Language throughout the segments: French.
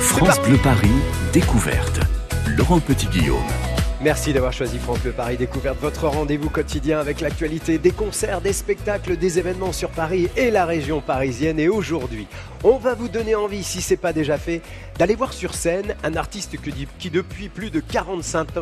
France Bleu Paris, découverte. Laurent Petit-Guillaume. Merci d'avoir choisi France Bleu Paris Découverte, votre rendez-vous quotidien avec l'actualité des concerts, des spectacles, des événements sur Paris et la région parisienne. Et aujourd'hui, on va vous donner envie, si c'est pas déjà fait, d'aller voir sur scène un artiste qui, depuis plus de 45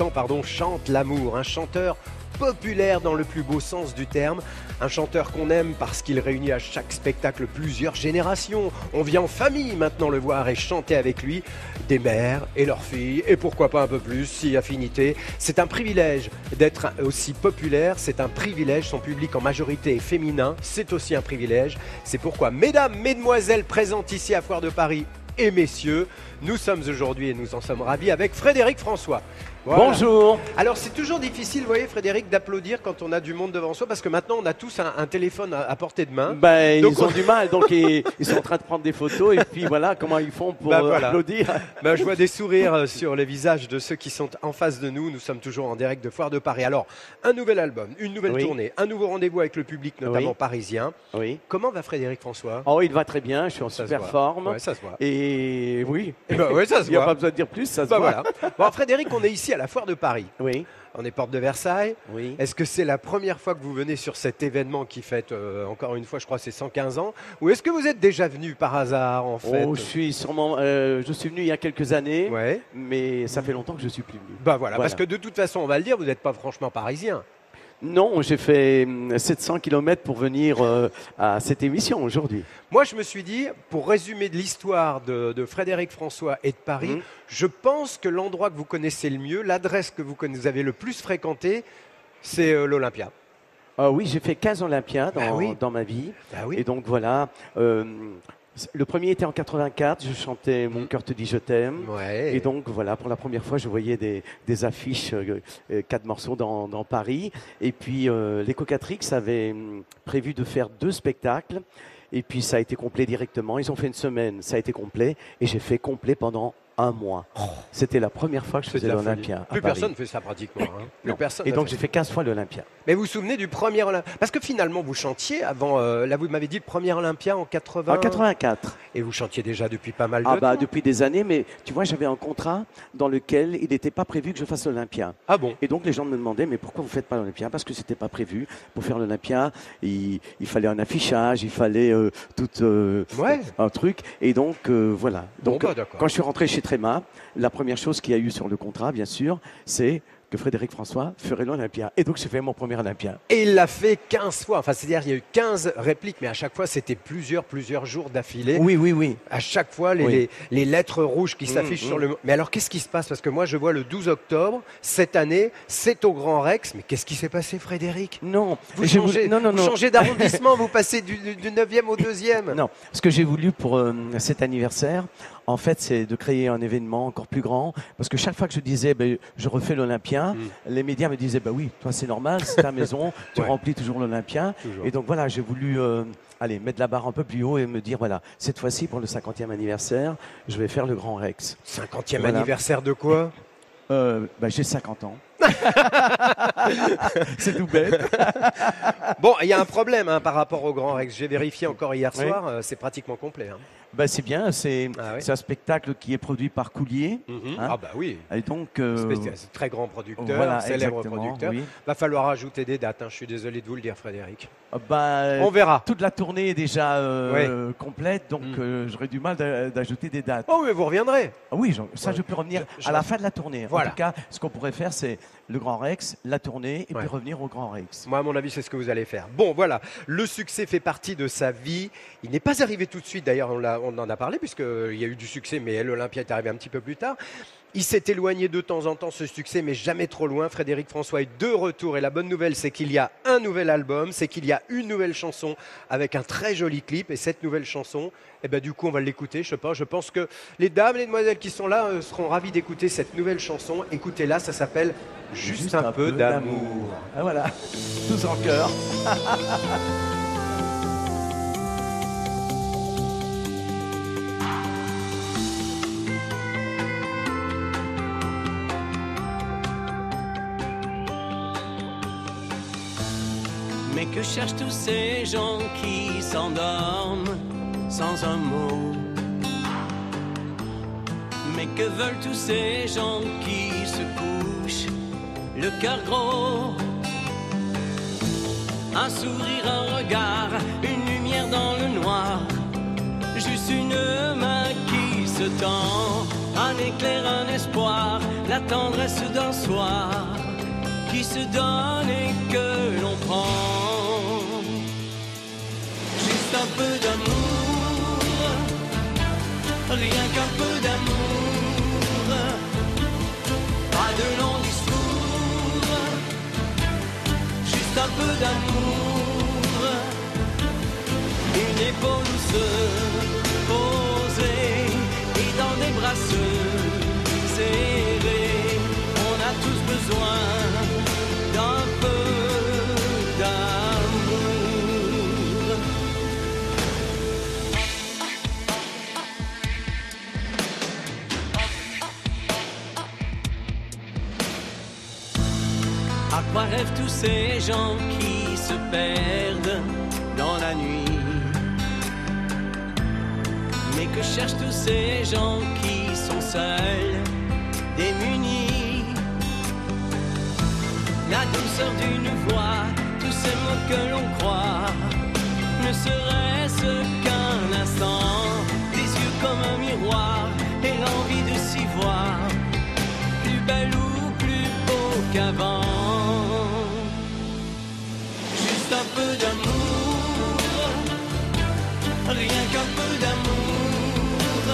ans chante l'amour, un chanteur populaire dans le plus beau sens du terme. Un chanteur qu'on aime parce qu'il réunit à chaque spectacle plusieurs générations. On vient en famille maintenant le voir et chanter avec lui. Des mères et leurs filles, et pourquoi pas un peu plus, si affinité. C'est un privilège d'être aussi populaire, c'est un privilège. Son public en majorité est féminin, c'est aussi un privilège. C'est pourquoi, mesdames, mesdemoiselles présentes ici à Foire de Paris et messieurs, nous sommes aujourd'hui et nous en sommes ravis avec Frédéric François. Bonjour. Alors c'est toujours difficile, vous voyez Frédéric, d'applaudir quand on a du monde devant soi parce que maintenant on a tous un, téléphone à, portée de main. Ben, ils ont du mal, donc ils, sont en train de prendre des photos et puis voilà comment ils font pour ben, applaudir. Ben, je vois des sourires euh, sur les visages de ceux qui sont en face de nous. Nous sommes toujours en direct de Foire de Paris. Alors, un nouvel album, une nouvelle tournée, un nouveau rendez-vous avec le public, notamment parisien. Oui. Comment va Frédéric François? Oh, il va très bien, je suis en super forme. Ouais, ça se voit. Et oui. Eh ben, ouais, ça se il n'y a pas besoin de dire plus, ça se voit. Voilà. Bon, Frédéric, on est ici à la Foire de Paris. Oui. On est porte de Versailles. Oui. Est-ce que c'est la première fois que vous venez sur cet événement qui fête, euh, encore une fois, je crois, c'est 115 ans? Ou est-ce que vous êtes déjà venu par hasard, en fait? Oh, je suis sûrement. Euh, je suis venu il y a quelques années, ouais. mais ça fait longtemps que je suis plus venu. Bah voilà, parce que de toute façon, on va le dire, vous n'êtes pas franchement parisien. Non, j'ai fait 700 hum, km pour venir euh, à cette émission aujourd'hui. Moi, je me suis dit, pour résumer de l'histoire de, Frédéric François et de Paris, mmh. je pense que l'endroit que vous connaissez le mieux, l'adresse que vous, avez le plus fréquentée, c'est euh, l'Olympia. Ah oui, j'ai fait 15 Olympiades bah dans, ma vie. Bah oui. Et donc voilà, euh, le premier était en 84, je chantais Mon cœur te dit je t'aime. Et donc voilà, pour la première fois, je voyais des, affiches, euh, euh, quatre morceaux dans, Paris. Et puis euh, les Cocatrix avaient hum, prévu de faire deux spectacles. Et puis ça a été complet directement. Ils ont fait une semaine, ça a été complet. Et j'ai fait complet pendant un mois. Oh. C'était la première fois que je faisais l'Olympia. Plus personne ne fait ça pratiquement. Hein. Personne Et donc j'ai fait 15 fois l'Olympia. Mais vous vous souvenez du premier Olympia Parce que finalement vous chantiez avant, euh, là vous m'avez dit le premier Olympia en 80... En 84. Et vous chantiez déjà depuis pas mal de ah, bah, Depuis des années, mais tu vois j'avais un contrat dans lequel il n'était pas prévu que je fasse l'Olympia. Ah bon? Et donc les gens me demandaient mais pourquoi vous ne faites pas l'Olympia? Parce que c'était pas prévu. Pour faire l'Olympia, il, fallait un affichage, il fallait euh, tout euh, un truc. Et donc voilà. Donc bah, quand je suis rentré chez Tréma, la première chose qu'il y a eu sur le contrat, bien sûr, c'est Frédéric François ferait l'Olympia. Et donc j'ai fait mon premier Olympia. Et il l'a fait 15 fois. Enfin, c'est-à-dire il y a eu 15 répliques, mais à chaque fois c'était plusieurs, plusieurs jours d'affilée. Oui, oui, oui. À chaque fois, les, les, lettres rouges qui mmh, s'affichent sur mmh. le. Mais alors qu'est-ce qui se passe? Parce que moi je vois le 12 octobre, cette année, c'est au Grand Rex. Mais qu'est-ce qui s'est passé, Frédéric? Non. Vous changez, non, non, vous changez d'arrondissement, vous passez du, 9e au 2e. Non. Ce que j'ai voulu pour euh, cet anniversaire, en fait, c'est de créer un événement encore plus grand. Parce que chaque fois que je disais, ben, je refais l'Olympien, mm. les médias me disaient, bah oui, toi c'est normal, c'est ta maison, tu remplis toujours l'Olympien. Et donc voilà, j'ai voulu euh, aller mettre la barre un peu plus haut et me dire, voilà, cette fois-ci, pour le 50e anniversaire, je vais faire le Grand Rex. 50e anniversaire de quoi? Euh, bah, J'ai 50 ans. c'est tout bête. bon, il y a un problème hein, par rapport au Grand Rex. J'ai vérifié encore hier soir, euh, c'est pratiquement complet. Hein. Bah, c'est bien, c'est ah un spectacle qui est produit par Coulier. Mhm. Hein. Ah bah oui. Et donc, euh, très grand producteur, célèbre producteur. Il va falloir ajouter des dates. Je suis désolé de vous le dire, Frédéric. Ah bah, On verra. Toute la tournée est déjà euh, complète, donc mm. j'aurais du mal d'ajouter des dates. Oh, mais vous reviendrez. oui, ça je peux revenir à la fin de la tournée. En tout cas, ce qu'on pourrait faire, c'est le Grand Rex, la tournée, et puis revenir au Grand Rex. Moi, à mon avis, c'est ce que vous allez faire. Bon, voilà, le succès fait partie de sa vie. Il n'est pas arrivé tout de suite, d'ailleurs, on, on, en a parlé, puisqu'il y a eu du succès, mais l'Olympia est arrivé un petit peu plus tard. Il s'est éloigné de temps en temps ce succès, mais jamais trop loin. Frédéric François est de retour et la bonne nouvelle, c'est qu'il y a un nouvel album, c'est qu'il y a une nouvelle chanson avec un très joli clip. Et cette nouvelle chanson, eh ben, du coup, on va l'écouter. Je, pense, je pense que les dames, les demoiselles qui sont là euh, seront ravis d'écouter cette nouvelle chanson. Écoutez-la, ça s'appelle Juste, un, peu, d'amour. Ah, voilà, tous en cœur. Mais que cherchent tous ces gens qui s'endorment sans un mot? Mais que veulent tous ces gens qui se couchent le cœur gros? Un sourire, un regard, une lumière dans le noir, juste une main qui se tend, un éclair, un espoir, la tendresse d'un soir se donne et que l'on prend. Juste un peu d'amour, rien qu'un peu d'amour, pas de long discours, juste un peu d'amour, une épaule se poser et dans des bras quoi rêvent tous ces gens qui se perdent dans la nuit? Mais que cherchent tous ces gens qui sont seuls, démunis? La douceur d'une voix, tous ces mots que l'on croit, ne serait-ce qu'un instant, des yeux comme un miroir et l'envie de s'y voir, plus belle ou plus beau qu'avant. Peu d'amour, rien qu'un peu d'amour,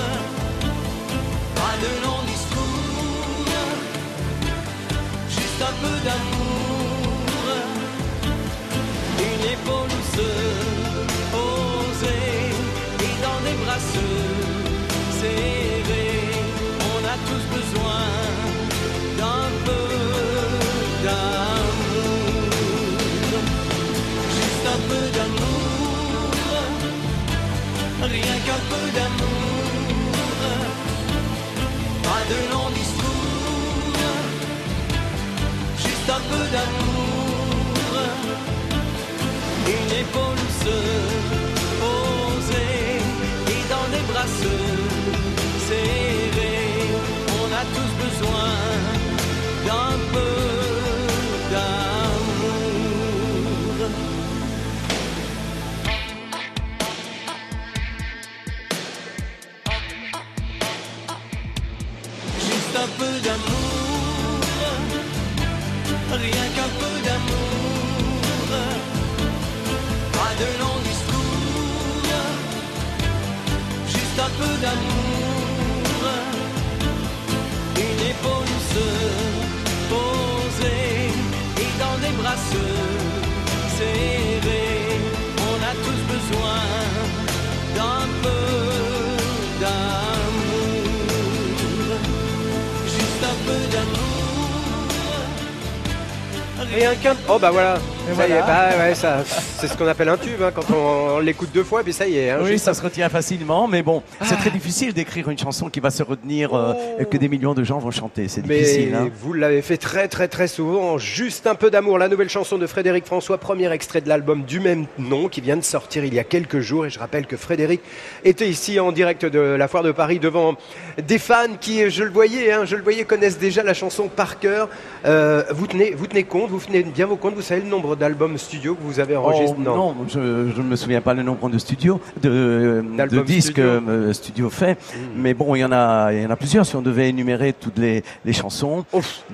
pas de long discours, juste un peu d'amour, une épaule d'amour, pas de long discours, juste un peu d'amour, une épaule se d'amour, une épaule se poser et dans des bras serrés, on a tous besoin d'un peu d'amour, juste un peu d'amour. Rien qu'un. Oh bah voilà. Ça y est, bah ouais, ça, c'est ce qu'on appelle un tube hein, quand on, l'écoute deux fois, puis ça y est. Hein, oui, ça se retient facilement, mais bon, c'est très difficile d'écrire une chanson qui va se retenir euh, et que des millions de gens vont chanter. C'est difficile. Hein. Vous l'avez fait très très très souvent. Juste un peu d'amour, la nouvelle chanson de Frédéric François, premier extrait de l'album du même nom qui vient de sortir il y a quelques jours. Et je rappelle que Frédéric était ici en direct de la foire de Paris devant des fans qui, je le voyais, je le voyais, connaissent déjà la chanson par cœur. Euh, vous tenez, vous tenez compte, vous tenez bien vos comptes. Vous savez le nombre d'albums studio que vous avez enregistrés oh, Non, je ne me souviens pas le nombre de studios, de, de disques studio, euh, studio fait, hmm. mais bon, il y en a, il y en a plusieurs. Si on devait énumérer toutes les, les chansons,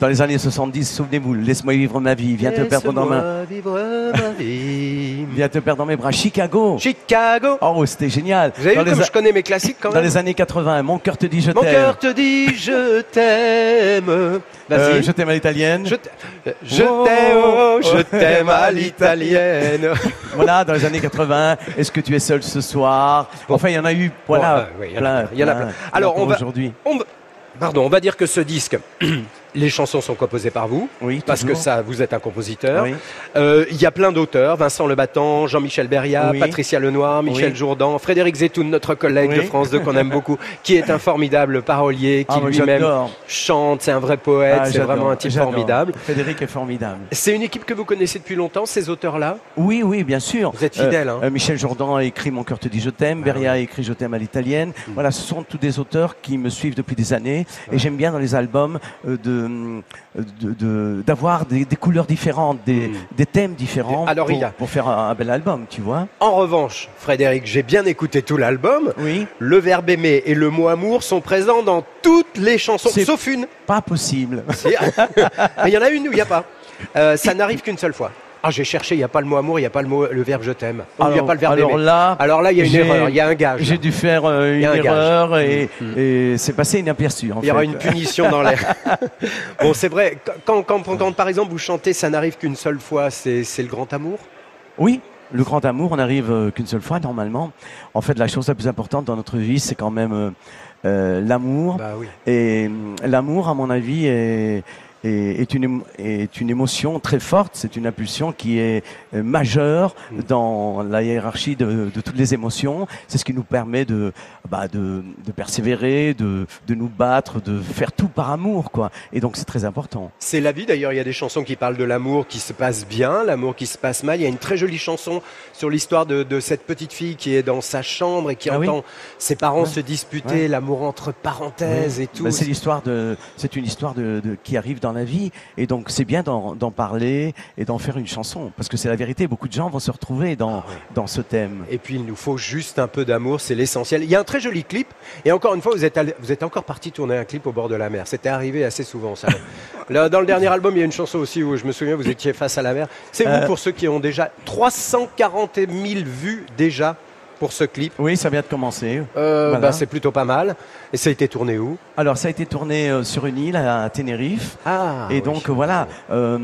dans les années 70, souvenez-vous, laisse-moi vivre ma vie, viens te perdre dans ma, vie. viens te perdre dans mes bras, Chicago. Chicago. Oh, c'était génial. Vous avez vu comme je connais mes classiques quand même. Dans les années 80, mon cœur te dit je t'aime. Mon cœur te dit je t'aime. Euh, je t'aime à l'italienne. Je t'aime, oh, je t'aime à l'italienne. voilà, dans les années 80. Est-ce que tu es seul ce soir? Enfin, il y en a eu. Voilà, il y, en a plein. Alors, on va aujourd'hui. pardon, on va dire que ce disque Les chansons sont composées par vous, oui, parce que ça, vous êtes un compositeur. Euh, il y a plein d'auteurs, Vincent Lebattant, Jean-Michel Beria, Patricia Lenoir, Michel Jourdan, Frédéric Zetoun, notre collègue de France 2 qu'on aime beaucoup, qui est un formidable parolier, qui ah, lui-même chante, c'est un vrai poète, ah, c'est vraiment un type formidable. Frédéric est formidable. C'est une équipe que vous connaissez depuis longtemps, ces auteurs-là? Oui, oui, bien sûr. Vous êtes fidèle. Hein. Euh, Michel Jourdan a écrit Mon cœur te dit je t'aime, ah Beria a écrit Je t'aime à l'italienne. Mm. Voilà, ce sont tous des auteurs qui me suivent depuis des années, et j'aime bien dans les albums euh, de d'avoir des, couleurs différentes, des, hmm. thèmes différents Alors, pour, pour, faire un, bel album, tu vois. En revanche, Frédéric, j'ai bien écouté tout l'album. Oui. Le verbe aimer et le mot amour sont présents dans toutes les chansons, sauf une. Pas possible. il y en a une où il n'y a pas. Euh, ça n'arrive qu'une seule fois. Ah, j'ai cherché, il n'y a pas le mot amour, il n'y a pas le, mot, le verbe je t'aime. Il n'y a pas le verbe alors Là, alors là, il y a une erreur, il y a un gage. J'ai dû faire euh, une erreur mm, mm. et, c'est passé inaperçu. il y aura une punition dans l'air. bon, c'est vrai, quand, quand, par exemple vous chantez Ça n'arrive qu'une seule fois, c'est le grand amour? Oui, le grand amour, on n'arrive euh, qu'une seule fois normalement. En fait, la chose la plus importante dans notre vie, c'est quand même euh, l'amour. Bah et l'amour, à mon avis, est est, une, est une émotion très forte, c'est une impulsion qui est euh, majeure mm. dans la hiérarchie de, de toutes les émotions. C'est ce qui nous permet de, bah, de, de persévérer, de, de, nous battre, de faire tout par amour. quoi. Et donc c'est très important. C'est la vie d'ailleurs, il y a des chansons qui parlent de l'amour qui se passe bien, l'amour qui se passe mal. Il y a une très jolie chanson sur l'histoire de, de, cette petite fille qui est dans sa chambre et qui ah entend ses parents se disputer, l'amour entre parenthèses et tout. Bah, c'est l'histoire de, c'est une histoire de, qui arrive dans la vie. Et donc, c'est bien d'en parler et d'en faire une chanson. Parce que c'est la vérité. Beaucoup de gens vont se retrouver dans, ah dans ce thème. Et puis, il nous faut juste un peu d'amour. C'est l'essentiel. Il y a un très joli clip. Et encore une fois, vous êtes, vous êtes encore parti tourner un clip au bord de la mer. C'était arrivé assez souvent, ça. Là, dans le dernier album, il y a une chanson aussi où je me souviens, vous étiez face à la mer. C'est vous, euh. pour ceux qui ont déjà 340 000 vues déjà pour ce clip. Oui, ça vient de commencer. Euh, bah, c'est plutôt pas mal. Et ça a été tourné où? Alors, ça a été tourné euh, sur une île à Tenerife. Ah, et donc, voilà, euh,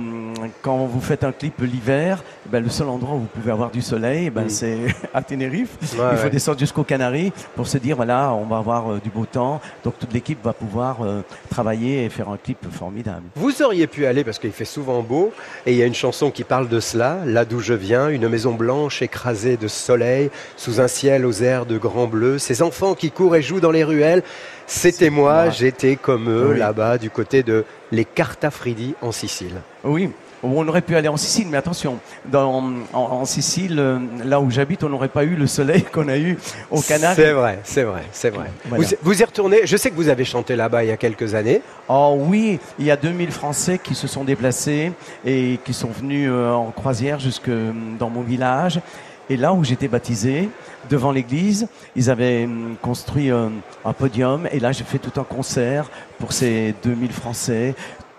quand vous faites un clip l'hiver, ben, le seul endroit où vous pouvez avoir du soleil, ben, c'est à Tenerife. Il faut descendre jusqu'aux Canaries pour se dire, voilà, on va avoir du beau temps. Donc, toute l'équipe va pouvoir travailler et faire un clip formidable. Vous auriez pu aller, parce qu'il fait souvent beau, et il y a une chanson qui parle de cela, là d'où je viens, une maison blanche écrasée de soleil sous un ciel aux airs de grand bleu, ces enfants qui courent et jouent dans les ruelles, c'était moi, j'étais comme eux là-bas du côté de les Cartafridi en Sicile. Oui, on aurait pu aller en Sicile, mais attention, dans, en, Sicile, euh, là où j'habite, on n'aurait pas eu le soleil qu'on a eu au Canada. C'est vrai, c'est vrai, c'est vrai. Vous, vous, y retournez, je sais que vous avez chanté là-bas il y a quelques années. Oh oui, il y a 2000 Français qui se sont déplacés et qui sont venus euh, en croisière jusque dans mon village. Et là où j'étais baptisé, devant l'église, ils avaient hum, construit euh, un, podium. Et là, j'ai fait tout un concert pour ces 2000 Français.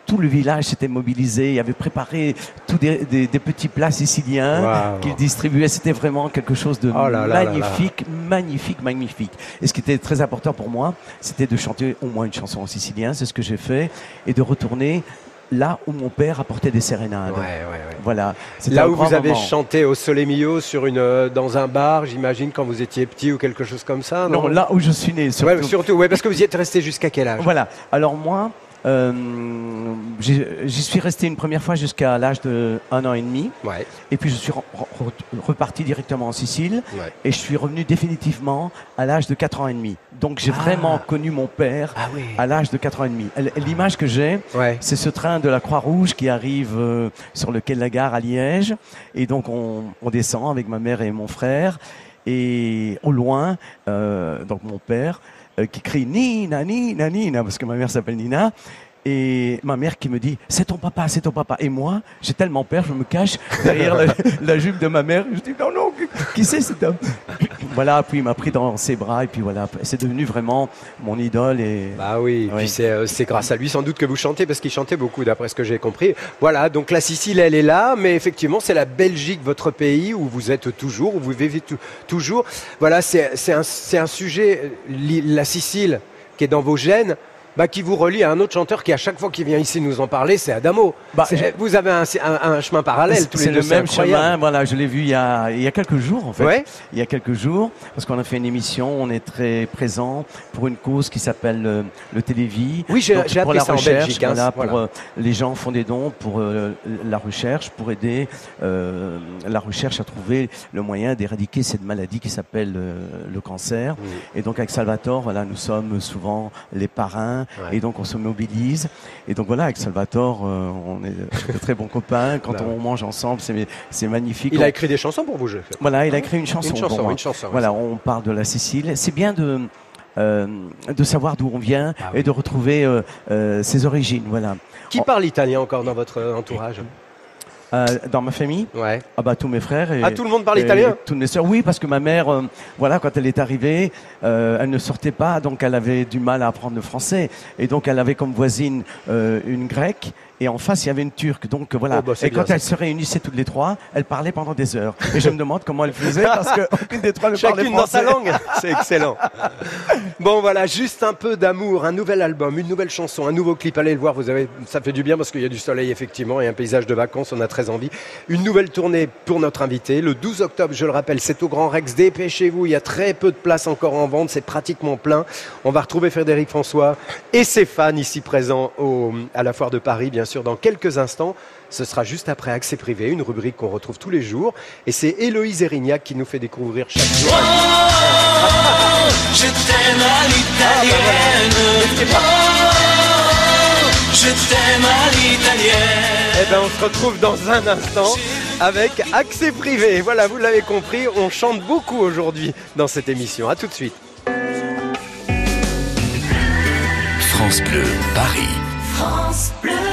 Tout le village s'était mobilisé, il avait préparé tous des, petits plats siciliens qu'ils distribuaient. C'était vraiment quelque chose de oh magnifique, magnifique, magnifique. Et ce qui était très important pour moi, c'était de chanter au moins une chanson en sicilien. C'est ce que j'ai fait. Et de retourner là où mon père apportait des sérénades. Voilà. Là où vous avez chanté au Sole Mio sur une, euh, dans un bar, j'imagine, quand vous étiez petit ou quelque chose comme ça. Non, là où je suis né. Surtout. surtout, ouais, parce que vous y êtes resté jusqu'à quel âge? Voilà. Alors moi, euh, J'y suis resté une première fois jusqu'à l'âge de un an et demi. Ouais. Et puis je suis reparti directement en Sicile. Et je suis revenu définitivement à l'âge de 4 ans et demi. Donc j'ai ah. vraiment connu mon père ah à l'âge de 4 ans et demi. L'image que j'ai, c'est ce train de la Croix-Rouge qui arrive euh, sur le quai de la gare à Liège. Et donc on, on descend avec ma mère et mon frère. Et au loin, euh, donc mon père, qui crie Nina, Nina, Nina, parce que ma mère s'appelle Nina. Et ma mère qui me dit c'est ton papa, c'est ton papa. Et moi, j'ai tellement peur, je me cache derrière la, jupe de ma mère. Je dis non, non, qui c'est cet homme? Voilà, puis il m'a pris dans ses bras et puis voilà, c'est devenu vraiment mon idole. Et... Bah oui, puis euh, c'est grâce à lui sans doute que vous chantez parce qu'il chantait beaucoup d'après ce que j'ai compris. Voilà, donc la Sicile, elle est là, mais effectivement, c'est la Belgique, votre pays où vous êtes toujours, où vous vivez toujours. Voilà, c'est un, un sujet, la Sicile qui est dans vos gènes bah, qui vous relie à un autre chanteur qui, à chaque fois qu'il vient ici nous en parler, c'est Adamo. Bah, vous avez un, un, chemin parallèle tous les deux. C'est le même chemin. Voilà, je l'ai vu il y, a, il y a quelques jours, en fait. Il y a quelques jours, parce qu'on a fait une émission, on est très présent pour une cause qui s'appelle euh, le Télévis. Oui, j'ai appris la ça recherche, en Belgique, hein, voilà, pour, euh, les gens font des dons pour euh, la recherche, pour aider la recherche à trouver le moyen d'éradiquer cette maladie qui s'appelle le cancer. Et donc avec Salvatore, voilà, nous sommes souvent les parrains, et donc on se mobilise. Et donc voilà, avec Salvatore, on est de très bons copains. Quand on mange ensemble, c'est magnifique. Il a écrit des chansons pour vous, je Voilà, il a écrit une chanson. Une chanson, une chanson. Voilà, on parle de la Sicile. C'est bien de euh, de savoir d'où on vient ah et de retrouver euh, euh, ses origines. Voilà. Qui parle italien encore dans votre entourage? Dans ma famille Ouais. Ah bah tous mes frères. Et, ah tout le monde parle italien Toutes mes sœurs, oui, parce que ma mère, voilà, quand elle est arrivée, elle ne sortait pas, donc elle avait du mal à apprendre le français, et donc elle avait comme voisine une grecque et en face il y avait une turque. Donc voilà. Oh, bah, et quand elles se réunissaient toutes les trois, elles parlaient pendant des heures. Et je me demande comment elles faisaient parce qu'aucune des trois ne parlait français. dans sa langue. C'est excellent. bon voilà, juste un peu d'amour, un nouvel album, une nouvelle chanson, un nouveau clip. Allez le voir, vous avez, ça fait du bien parce qu'il y a du soleil effectivement et un paysage de vacances. On a très envie. Une nouvelle tournée pour notre invité. Le 12 octobre, je le rappelle, c'est au Grand Rex. Dépêchez-vous. Il y a très peu de place encore en vente. C'est pratiquement plein. On va retrouver Frédéric François et ses fans ici présents au, à la foire de Paris, bien sûr dans quelques instants. Ce sera juste après Accès Privé, une rubrique qu'on retrouve tous les jours. Et c'est Héloïse Erignac qui nous fait découvrir chaque jour. Oh, je t'aime à l'italienne. Oh, je t'aime à l'italienne. Eh bien, on se retrouve dans un instant avec Accès Privé. Voilà, vous l'avez compris, on chante beaucoup aujourd'hui dans cette émission. A tout de suite. France Bleu, Paris. France Bleu.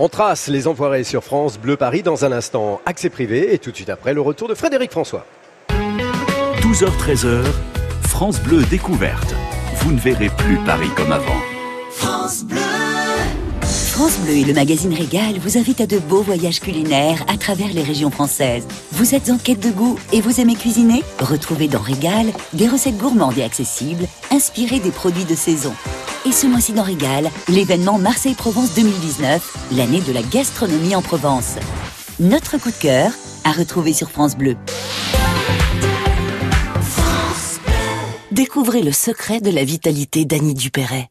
On trace les envoirés sur France Bleu Paris dans un instant, accès privé, et tout de suite après le retour de Frédéric François. 12h-13h, France Bleu découverte. Vous ne verrez plus Paris comme avant. France Bleu France Bleu et le magazine Régal vous invitent à de beaux voyages culinaires à travers les régions françaises. Vous êtes en quête de goût et vous aimez cuisiner? Retrouvez dans Régal des recettes gourmandes et accessibles, inspirées des produits de saison. Et ce mois-ci dans Régal, l'événement Marseille-Provence 2019, l'année de la gastronomie en Provence. Notre coup de cœur à retrouver sur France Bleu. Découvrez le secret de la vitalité d'Annie Dupéret.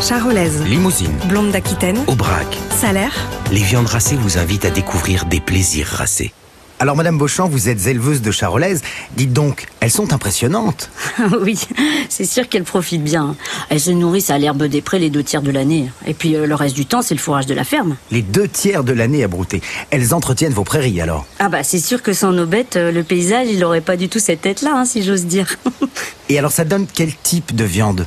Charolaise, Limousine, Blonde d'Aquitaine, Aubrac, Salaire. Les viandes racées vous invitent à découvrir des plaisirs racés. Alors Madame Beauchamp, vous êtes éleveuse de charolaises. Dites donc, elles sont impressionnantes. oui, c'est sûr qu'elles profitent bien. Elles se nourrissent à l'herbe des prés les deux tiers de l'année. Et puis euh, le reste du temps, c'est le fourrage de la ferme. Les deux tiers de l'année à brouter. Elles entretiennent vos prairies alors Ah bah c'est sûr que sans nos bêtes, euh, le paysage, il aurait pas du tout cette tête-là, hein, si j'ose dire. Et alors ça donne quel type de viande?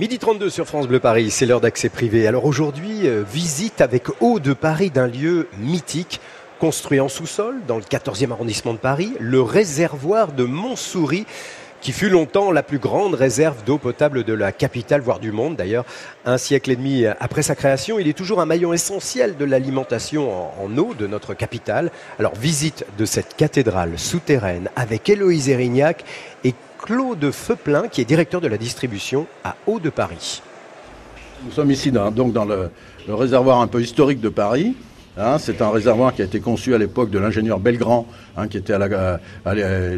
Midi 32 sur France Bleu Paris, c'est l'heure d'accès privé. Alors aujourd'hui, euh, visite avec eau de Paris d'un lieu mythique, construit en sous-sol dans le 14e arrondissement de Paris, le réservoir de Montsouris qui fut longtemps la plus grande réserve d'eau potable de la capitale, voire du monde d'ailleurs. Un siècle et demi après sa création, il est toujours un maillon essentiel de l'alimentation en, eau de notre capitale. Alors visite de cette cathédrale souterraine avec Héloïse Erignac et Claude Feuplin, qui est directeur de la distribution à Eau de Paris. Nous sommes ici donc dans le, réservoir un peu historique de Paris. Hein. c'est un réservoir qui a été conçu à l'époque de l'ingénieur Belgrand, hein, qui était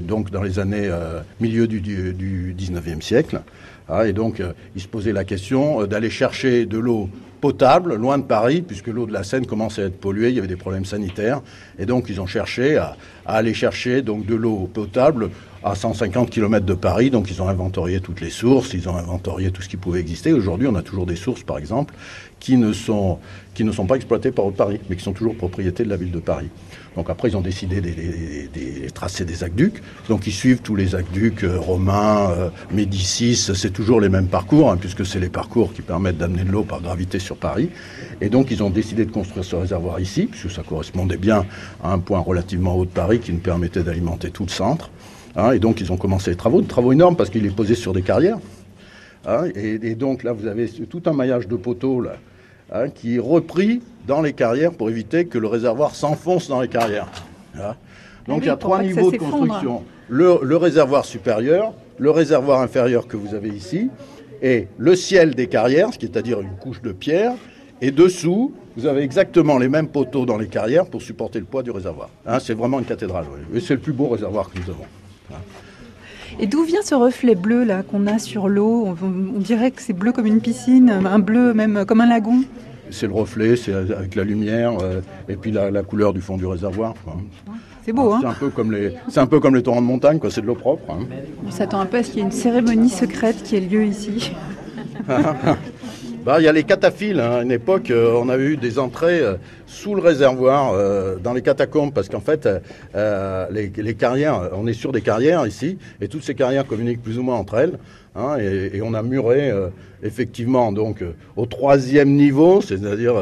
donc dans les années euh, milieu du, du, 19e siècle. Hein. et donc, euh, il se posait la question euh, d'aller chercher de l'eau potable, loin de Paris, puisque l'eau de la Seine commençait à être polluée, il y avait des problèmes sanitaires. Et donc, ils ont cherché à, aller chercher donc de l'eau potable à 150 km de Paris. Donc, ils ont inventorié toutes les sources, ils ont inventorié tout ce qui pouvait exister. Aujourd'hui, on a toujours des sources, par exemple, qui ne sont, qui ne sont pas exploitées par Paris, mais qui sont toujours propriété de la ville de Paris. Donc après, ils ont décidé de tracer des aqueducs. Donc ils suivent tous les aqueducs euh, romains, euh, Médicis. C'est toujours les mêmes parcours, hein, puisque c'est les parcours qui permettent d'amener de l'eau par gravité sur Paris. Et donc ils ont décidé de construire ce réservoir ici, puisque ça correspondait bien à un point relativement haut de Paris qui nous permettait d'alimenter tout le centre. Hein. et donc ils ont commencé les travaux, des travaux énormes parce qu'il est posé sur des carrières. Hein. et, donc là, vous avez tout un maillage de poteaux là, Hein, qui est repris dans les carrières pour éviter que le réservoir s'enfonce dans les carrières. Donc il y a trois niveaux de construction. Le, réservoir supérieur, le réservoir inférieur que vous avez ici, et le ciel des carrières, c'est-à-dire une couche de pierre, et dessous, vous avez exactement les mêmes poteaux dans les carrières pour supporter le poids du réservoir. Hein, c'est vraiment une cathédrale, et c'est le plus beau réservoir que nous avons. Et d'où vient ce reflet bleu là qu'on a sur l'eau? On, dirait que c'est bleu comme une piscine, un bleu même comme un lagon. C'est le reflet, c'est avec la lumière euh, et puis la, couleur du fond du réservoir. C'est beau, hein? C'est un peu comme les, c'est un peu comme les torrents de montagne, quoi. C'est de l'eau propre. Hein. On s'attend un peu à ce qu'il y ait une cérémonie secrète qui ait lieu ici. Bah, il y a les cataphiles. Hein. À une époque, euh, on a eu des entrées euh, sous le réservoir, euh, dans les catacombes, parce qu'en fait, les, carrières, on est sur des carrières ici, et toutes ces carrières communiquent plus ou moins entre elles. Hein, et, on a muré effectivement donc au troisième niveau, c'est-à-dire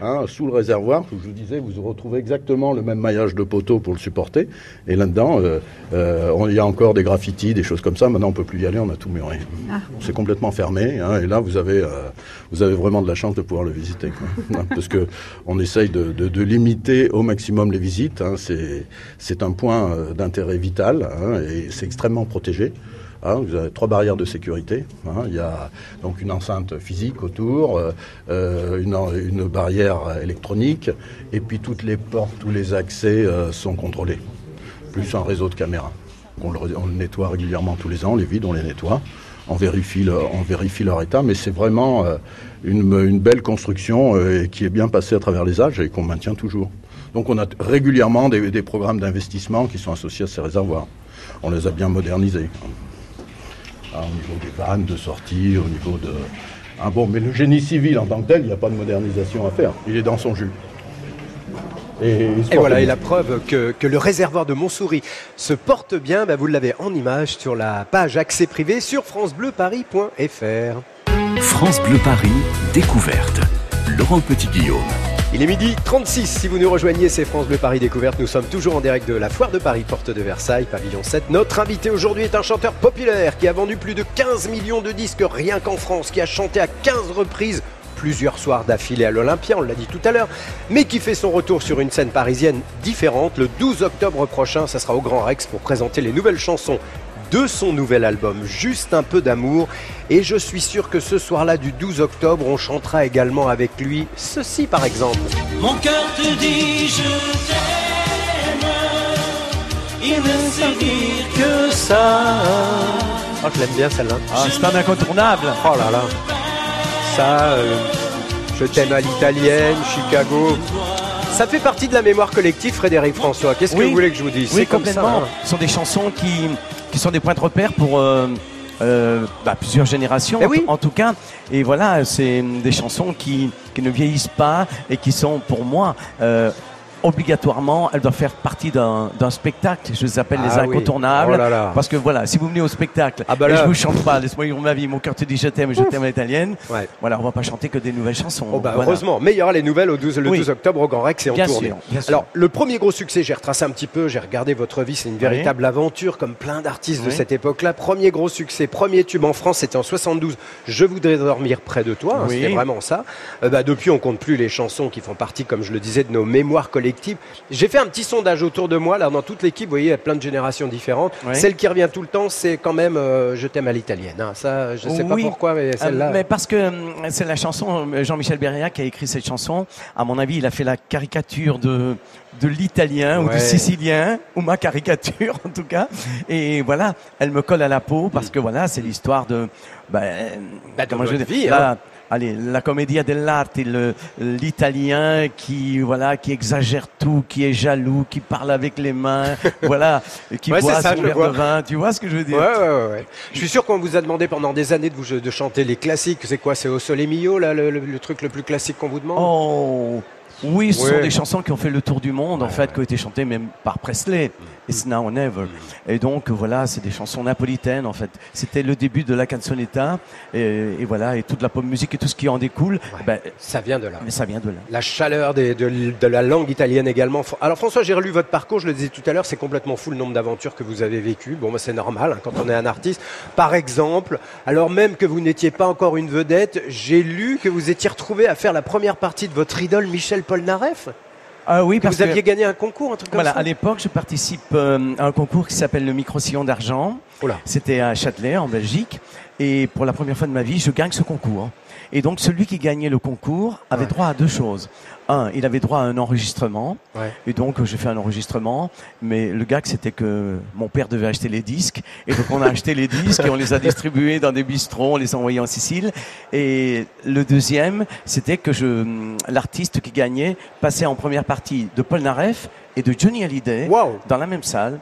hein, sous le réservoir. Je vous disais, vous retrouvez exactement le même maillage de poteaux pour le supporter. Et là-dedans, il y a encore des graffitis, des choses comme ça. Maintenant, on peut plus y aller, on a tout muré. Ah. C'est complètement fermé. et là, vous avez vous avez vraiment de la chance de pouvoir le visiter. Parce que on essaye de, limiter au maximum les visites. Hein. C'est un point euh, d'intérêt vital hein, et c'est extrêmement protégé. Hein, vous avez trois barrières de sécurité. Hein. il y a donc une enceinte physique autour, euh, euh, une, barrière électronique, et puis toutes les portes, tous les accès euh, sont contrôlés, plus un réseau de caméras. On le, nettoie régulièrement tous les ans, les vides, on les nettoie. On on vérifie leur état, mais c'est vraiment une, belle construction qui est bien passée à travers les âges et qu'on maintient toujours. Donc on a régulièrement des programmes d'investissement qui sont associés à ces réservoirs. On les a bien modernisés. Au niveau des vannes de sortie, au niveau de. Ah bon, mais le génie civil en tant que tel, il n'y a pas de modernisation à faire. Il est dans son jus. Et, voilà, et la preuve que, le réservoir de Montsouris se porte bien, bah, vous l'avez en image sur la page accès privé sur francebleuparis.fr. France Bleu Paris, découverte. Laurent Petit-Guillaume. Il est midi 36. Si vous nous rejoignez, c'est France Bleu Paris Découverte. Nous sommes toujours en direct de la Foire de Paris, porte de Versailles, pavillon 7. Notre invité aujourd'hui est un chanteur populaire qui a vendu plus de 15 millions de disques rien qu'en France, qui a chanté à 15 reprises plusieurs soirs d'affilée à l'Olympia, on l'a dit tout à l'heure, mais qui fait son retour sur une scène parisienne différente le 12 octobre prochain. Ça sera au Grand Rex pour présenter les nouvelles chansons de son nouvel album Juste un peu d'amour. Et je suis sûr que ce soir-là du 12 octobre, on chantera également avec lui ceci par exemple. Mon cœur te dit je t'aime, il ne sait dire que ça. Oh, je l'aime bien celle-là. Ah, c'est un incontournable. Oh là là. Ça, euh, je t'aime à l'italienne, Chicago. Ça fait partie de la mémoire collective, Frédéric François. Qu'est-ce que vous voulez que je vous dise? Oui, complètement. Hein. Ce sont des chansons qui, qui sont des points de repère pour euh, euh, bah, plusieurs générations, eh en, tout cas. Et voilà, c'est des chansons qui, qui, ne vieillissent pas et qui sont pour moi euh, obligatoirement, elle doit faire partie d'un spectacle. Je les appelle les ah incontournables. Oh parce que voilà, si vous venez au spectacle, ah bah et je vous chante pas, laisse-moi vivre ma vie, mon cœur te dit je t'aime, je t'aime à l'italienne. Voilà, on va pas chanter que des nouvelles chansons. Oh bah Heureusement, mais il y aura les nouvelles au 12, le 12 octobre au Grand Rex et en tournée. Alors, le premier gros succès, j'ai retracé un petit peu, j'ai regardé votre vie, c'est une véritable aventure comme plein d'artistes de cette époque-là. Premier gros succès, premier tube en France, c'était en 72. Je voudrais dormir près de toi, hein, c'était vraiment ça. Euh, bah, depuis, on compte plus les chansons qui font partie, comme je le disais, de nos mémoires collectives j'ai fait un petit sondage autour de moi, là, dans toute l'équipe, vous voyez, il y a plein de générations différentes. Celle qui revient tout le temps, c'est quand même euh, Je t'aime à l'italienne. Hein. Ça, je ne sais pas pourquoi, mais euh, celle-là. mais parce que euh, c'est la chanson, Jean-Michel Beria qui a écrit cette chanson. À mon avis, il a fait la caricature de de l'italien ou du sicilien, ou ma caricature en tout cas. Et voilà, elle me colle à la peau parce que voilà, c'est l'histoire de... Ben, bah, comment je vie, hein allez, la commedia dell'arte, l'italien qui voilà, qui exagère tout, qui est jaloux, qui parle avec les mains, voilà, qui boit ça, son verre de vin. Tu vois ce que je veux dire? Ouais, ouais, ouais. Je suis sûr qu'on vous a demandé pendant des années de vous de chanter les classiques. C'est quoi? C'est au Sole Mio, là, le, le, truc le plus classique qu'on vous demande? Oh. Oui, ce sont des chansons qui ont fait le tour du monde, en fait, qui ont été chantées même par Presley. It's Now or Never. Et donc, voilà, c'est des chansons napolitaines, en fait. C'était le début de la canzonetta. Et, et, voilà, et toute la pop musique et tout ce qui en découle. Ben, ça vient de là. Mais ça vient de là. La chaleur de, de, la langue italienne également. Alors, François, j'ai relu votre parcours, je le disais tout à l'heure, c'est complètement fou le nombre d'aventures que vous avez vécues. Bon, ben, c'est normal, hein, quand on est un artiste. Par exemple, alors même que vous n'étiez pas encore une vedette, j'ai lu que vous étiez retrouvé à faire la première partie de votre idole Michel Polnareff ah oui, parce vous aviez gagné un concours, un truc voilà. À l'époque, je participe euh, à un concours qui s'appelle le micro-sillon d'argent. C'était à Châtelet, en Belgique. Et pour la première fois de ma vie, je gagne ce concours. Et donc, celui qui gagnait le concours avait droit à deux choses un, il avait droit à un enregistrement. Et donc, j'ai fait un enregistrement. Mais le gag, c'était que mon père devait acheter les disques. Et donc, on a acheté les disques et on les a distribués dans des bistrots, on les a envoyés en Sicile. Et le deuxième, c'était que je, l'artiste qui gagnait passait en première partie de Paul Naref et de Johnny Hallyday dans la même salle.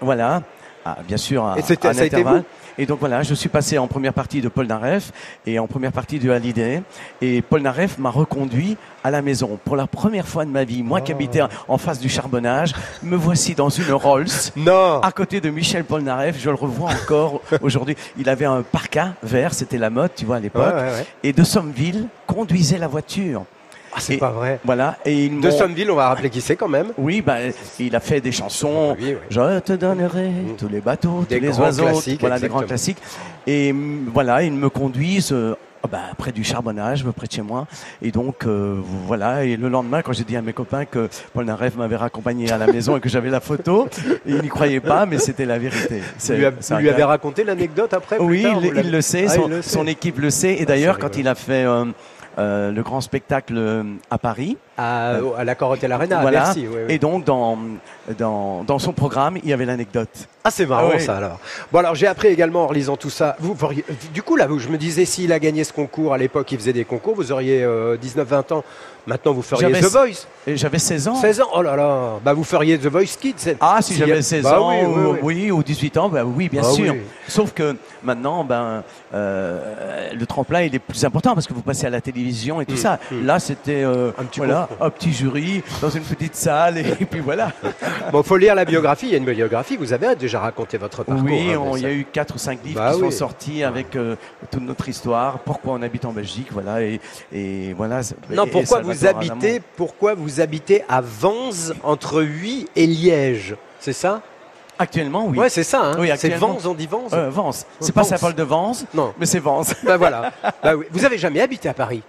Voilà. Ah, bien sûr, à, et vous et donc voilà, je suis passé en première partie de Paul Naref et en première partie de Hallyday. Et Paul Naref m'a reconduit à la maison. Pour la première fois de ma vie, moi qui habitais en face du charbonnage, me voici dans une Rolls. Non. À côté de Michel Paul Polnareff, je le revois encore aujourd'hui. Il avait un parka vert, c'était la mode, tu vois, à l'époque. Et de Sommeville conduisait la voiture. Ah, c'est pas vrai. Voilà. Et de Sommeville, on va rappeler qui c'est quand même. Oui, bah, il a fait des chansons. Ah, Je te donnerai mm. tous les bateaux, tous les oiseaux. Voilà, des grands classiques. Et mm, voilà, ils me conduisent euh, ah bah, près du charbonnage, près de chez moi. Et donc, euh, voilà. Et le lendemain, quand j'ai dit à mes copains que Paul Naref m'avait raccompagné à la maison et que j'avais la photo, ils n'y croyaient pas, mais c'était la vérité. Vous lui, lui avez raconté l'anecdote après Oui, il, le sait, ah, son, équipe le sait. Et d'ailleurs, quand il a fait euh, le grand spectacle à Paris, à, à la Corotel Arena, voilà. merci. Et donc, dans, dans, dans, son programme, il y avait l'anecdote. Ah, c'est marrant ça alors. Bon, alors j'ai appris également en lisant tout ça. Vous, du coup, là, je me disais, s'il a gagné ce concours, à l'époque, il faisait des concours, vous auriez 19-20 ans. Maintenant, vous feriez The Voice. J'avais 16 ans. 16 ans, oh là là. Bah, vous feriez The Voice Kids. Ah, si, j'avais 16 bah ans, oui, ou 18 ans, bah, oui, bien bah sûr. Sauf que maintenant, ben, euh, le tremplin, il est plus important parce que vous passez à la télévision et tout mm, ça. Mm. Là, c'était euh, un, petit voilà, un petit jury dans une petite salle et, puis voilà. bon, faut lire la biographie. Il y a une biographie. Vous avez déjà raconté votre parcours. Oui, hein, il y a eu 4 ou 5 livres qui sont sortis avec euh, toute notre histoire. Pourquoi on habite en Belgique, voilà. Et, et voilà. Non, pourquoi vous habitez, pourquoi vous habitez à Vence entre Huy et Liège, c'est ça? Actuellement, oui. Ouais, c'est ça. Hein. Oui, c'est Vence, on dit Vence. Euh, Vence. C'est pas Saint-Paul de Vence, non. mais c'est Vence. Ben voilà. bah, oui. Vous avez jamais habité à Paris?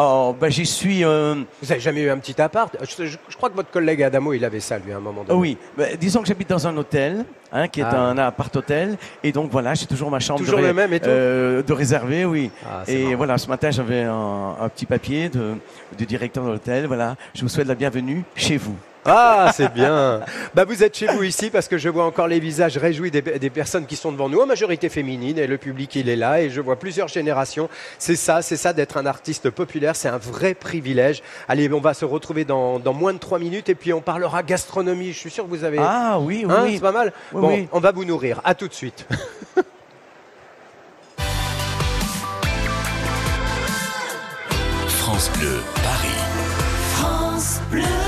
Oh, ben j'y suis. Euh, vous avez jamais eu un petit appart? Je, crois que votre collègue Adamo, il avait ça lui à un moment donné. Oui, ben, disons que j'habite dans un hôtel, hein, qui est ah. un appart-hôtel, et donc voilà, j'ai toujours ma chambre toujours de, le même et tout? euh, de réserver, oui. Ah, et voilà, ce matin j'avais un, un, petit papier de, du directeur de l'hôtel. Voilà, je vous souhaite la bienvenue chez vous. Ah, c'est bien. Bah, vous êtes chez vous ici parce que je vois encore les visages réjouis des, personnes qui sont devant nous, en majorité féminine, et le public, il est là, et je vois plusieurs générations. C'est ça, c'est ça d'être un artiste populaire, c'est un vrai privilège. Allez, on va se retrouver dans, moins de trois minutes, et puis on parlera gastronomie. Je suis sûr que vous avez. Ah oui, oui. Hein, c'est pas mal. bon, on va vous nourrir. À tout de suite. France Bleu, Paris. France Bleu.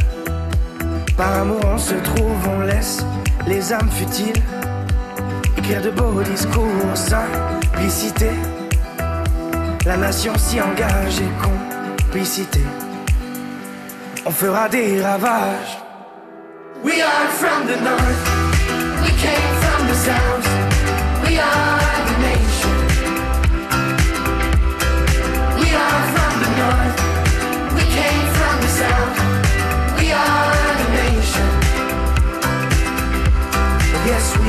par amour on se trouve, on laisse les âmes futiles écrire de beaux discours, simplicité. La nation s'y engage et complicité. On fera des ravages. We are from the north, we came from the south, we are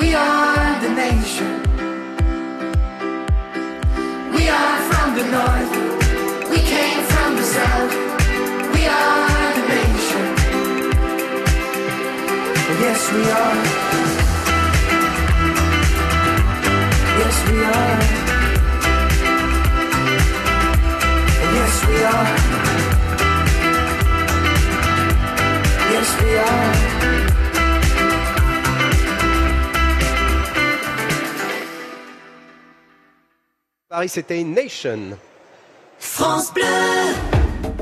We are the nation. We are from the north. We came from the south. We are the nation. Yes, we are. Yes, we are. Paris, c'était Nation. France Bleu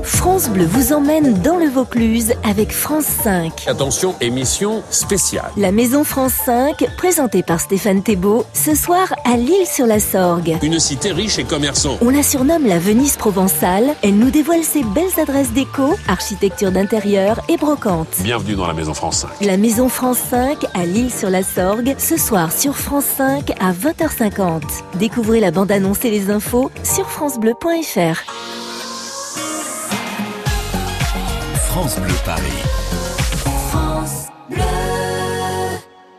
France Bleu vous emmène dans le Vaucluse avec France 5. Attention, émission spéciale. La Maison France 5, présentée par Stéphane Thébault, ce soir à Lille-sur-la-Sorgue. Une cité riche et commerçante. On la surnomme la Venise provençale. Elle nous dévoile ses belles adresses déco, architecture d'intérieur et brocante. Bienvenue dans la Maison France 5. La Maison France 5 à Lille-sur-la-Sorgue, ce soir sur France 5 à 20h50. Découvrez la bande-annonce et les infos sur francebleu.fr. France Bleu Paris. France Bleu.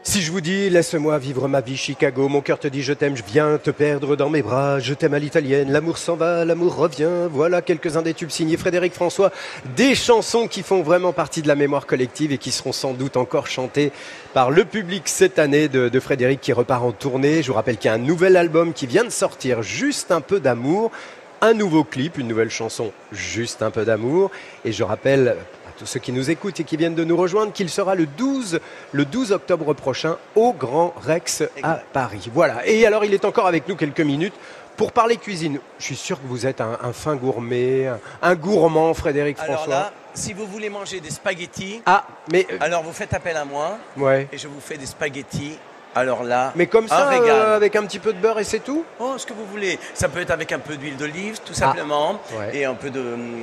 Si je vous dis laisse-moi vivre ma vie Chicago, mon cœur te dit je t'aime, je viens te perdre dans mes bras, je t'aime à l'italienne, l'amour s'en va, l'amour revient. Voilà quelques-uns des tubes signés Frédéric François, des chansons qui font vraiment partie de la mémoire collective et qui seront sans doute encore chantées par le public cette année de, de Frédéric qui repart en tournée. Je vous rappelle qu'il y a un nouvel album qui vient de sortir, juste un peu d'amour un nouveau clip, une nouvelle chanson, juste un peu d'amour. Et je rappelle à tous ceux qui nous écoutent et qui viennent de nous rejoindre qu'il sera le 12, le 12 octobre prochain au Grand Rex à Paris. Voilà. Et alors, il est encore avec nous quelques minutes. Pour parler cuisine, je suis sûr que vous êtes un, un fin gourmet, un, un gourmand, Frédéric Alors François. là, si vous voulez manger des spaghettis, Ah, mais euh, alors vous faites appel à moi ouais. et je vous fais des spaghettis. Alors là, Mais comme ça, euh, avec un petit peu de beurre et c'est tout? Oh, ce que vous voulez. Ça peut être avec un peu d'huile d'olive, tout Ah, simplement, ouais. et un peu de, hum,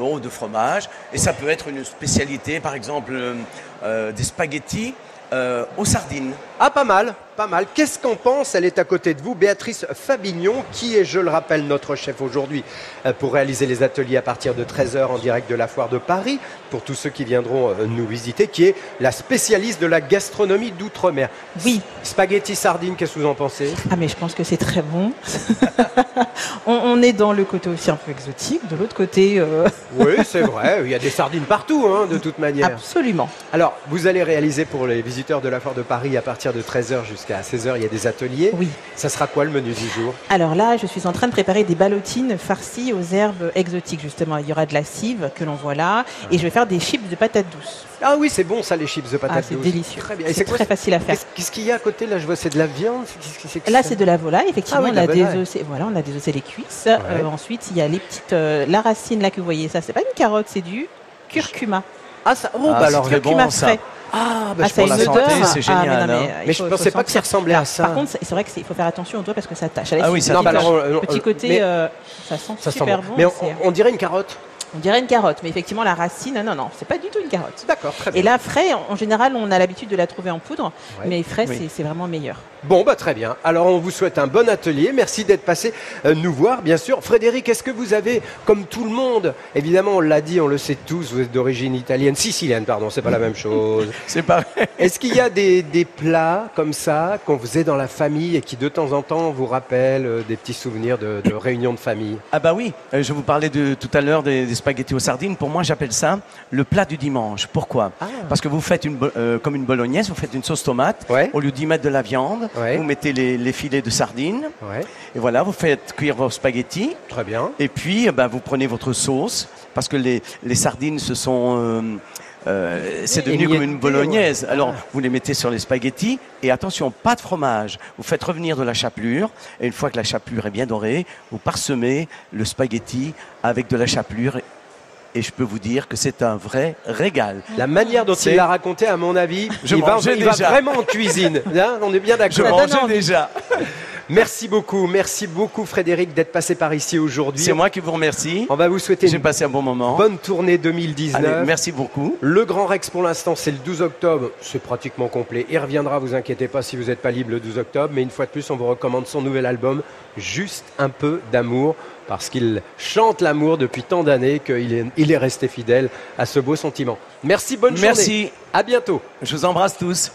oh, de fromage. Et ça peut être une spécialité, par exemple, euh, euh, des spaghettis euh, aux sardines. Ah, pas mal, pas mal. Qu'est-ce qu'on pense Elle est à côté de vous, Béatrice Fabignon, qui est, je le rappelle, notre chef aujourd'hui euh, pour réaliser les ateliers à partir de 13h en direct de la foire de Paris, pour tous ceux qui viendront euh, nous visiter, qui est la spécialiste de la gastronomie d'outre-mer. Oui. Spaghetti sardines, qu'est-ce que vous en pensez? Ah mais je pense que c'est très bon. on, on est dans le côté aussi un peu exotique, de l'autre côté. euh, Oui, c'est vrai, il y a des sardines partout, hein, de toute manière. Absolument. Alors, vous allez réaliser pour les visiteurs de la foire de Paris à partir de 13h jusqu'à 16h, il y a des ateliers. Oui. Ça sera quoi le menu du jour? Alors là, je suis en train de préparer des ballotines farcies aux herbes exotiques justement. Il y aura de la cive que l'on voit là, et je vais faire des chips de patates douces. Ah oui, c'est bon ça, les chips de patates Ah, c'est douces. délicieux. Très bien. C'est quoi, très facile à faire. Qu'est-ce qu'il y a à côté? Là Je vois c'est de la viande. Qu'est-ce que c'est que Là, c'est de la volaille. Effectivement, Ah oui, on la a volaille. Voilà, on a des les cuisses. Euh, ensuite, il y a les petites, euh, la racine là que vous voyez. Ça, c'est pas une carotte, c'est du curcuma. Ah ça. Oh Ah, bah alors curcuma bon, ça. frais. Ah, bah, Ah, je ça une la santé, odeur. c'est Ah, génial, mais, non, hein. mais, Mais je pensais pas que ça ressemblait à ça. Par contre, c'est vrai qu'il faut faire attention aux doigts parce que ça tâche. Ah oui, ça Non, bah tâche. alors, euh, Petit euh, côté, mais- euh, ça sent Ça sent super bon. bon. Mais on dirait une carotte. On dirait une carotte, mais effectivement la racine, non, non, c'est pas du tout une carotte. D'accord, très bien. Et là, frais, en- général, on a l'habitude de la trouver en poudre, Ouais. mais frais, Oui. c'est- c'est vraiment meilleur. Bon, bah très bien. Alors, on vous souhaite un bon atelier. Merci d'être passé euh, nous voir, bien sûr. Frédéric, est-ce que vous avez, comme tout le monde, évidemment, on l'a dit, on le sait tous, vous êtes d'origine italienne, sicilienne, pardon, c'est pas la même chose. C'est pareil. Est-ce qu'il y a des, des plats comme ça qu'on faisait dans la famille et qui, de temps en temps, vous rappellent euh, des petits souvenirs de, de réunions de famille? Ah bah oui, euh, je vous parlais de, tout à l'heure des, des spaghettis aux sardines. Pour moi, j'appelle ça le plat du dimanche. Pourquoi Ah. Parce que vous faites une, euh, comme une bolognaise, vous faites une sauce tomate. Au lieu d'y mettre de la viande, Ouais. vous mettez les, les filets de sardines. Ouais. Et voilà, vous faites cuire vos spaghettis. Très bien. Et puis, eh ben, vous prenez votre sauce, parce que les, les sardines, ce sont... euh, euh, c'est devenu comme une bolognaise. ouais. Alors, Ah. vous les mettez sur les spaghettis et attention, pas de fromage. Vous faites revenir de la chapelure et une fois que la chapelure est bien dorée, vous parsemez le spaghetti avec de la chapelure et je peux vous dire que c'est un vrai régal. La manière dont il l'a raconté, à mon avis, Je il, va, mangeais il va déjà. vraiment en cuisine. Hein, on est bien d'accord. Je mangeais déjà. Merci beaucoup, merci beaucoup Frédéric d'être passé par ici aujourd'hui. C'est moi qui vous remercie. On va vous souhaiter J'ai une passé un bon moment. bonne tournée 2019. Allez, merci beaucoup. Le Grand Rex pour l'instant c'est le 12 octobre, c'est pratiquement complet. Il reviendra, vous inquiétez pas si vous n'êtes pas libre le 12 octobre, mais une fois de plus on vous recommande son nouvel album, Juste un peu d'amour, parce qu'il chante l'amour depuis tant d'années qu'il est, il est resté fidèle à ce beau sentiment. Merci, bonne journée. Merci. À bientôt. Je vous embrasse tous.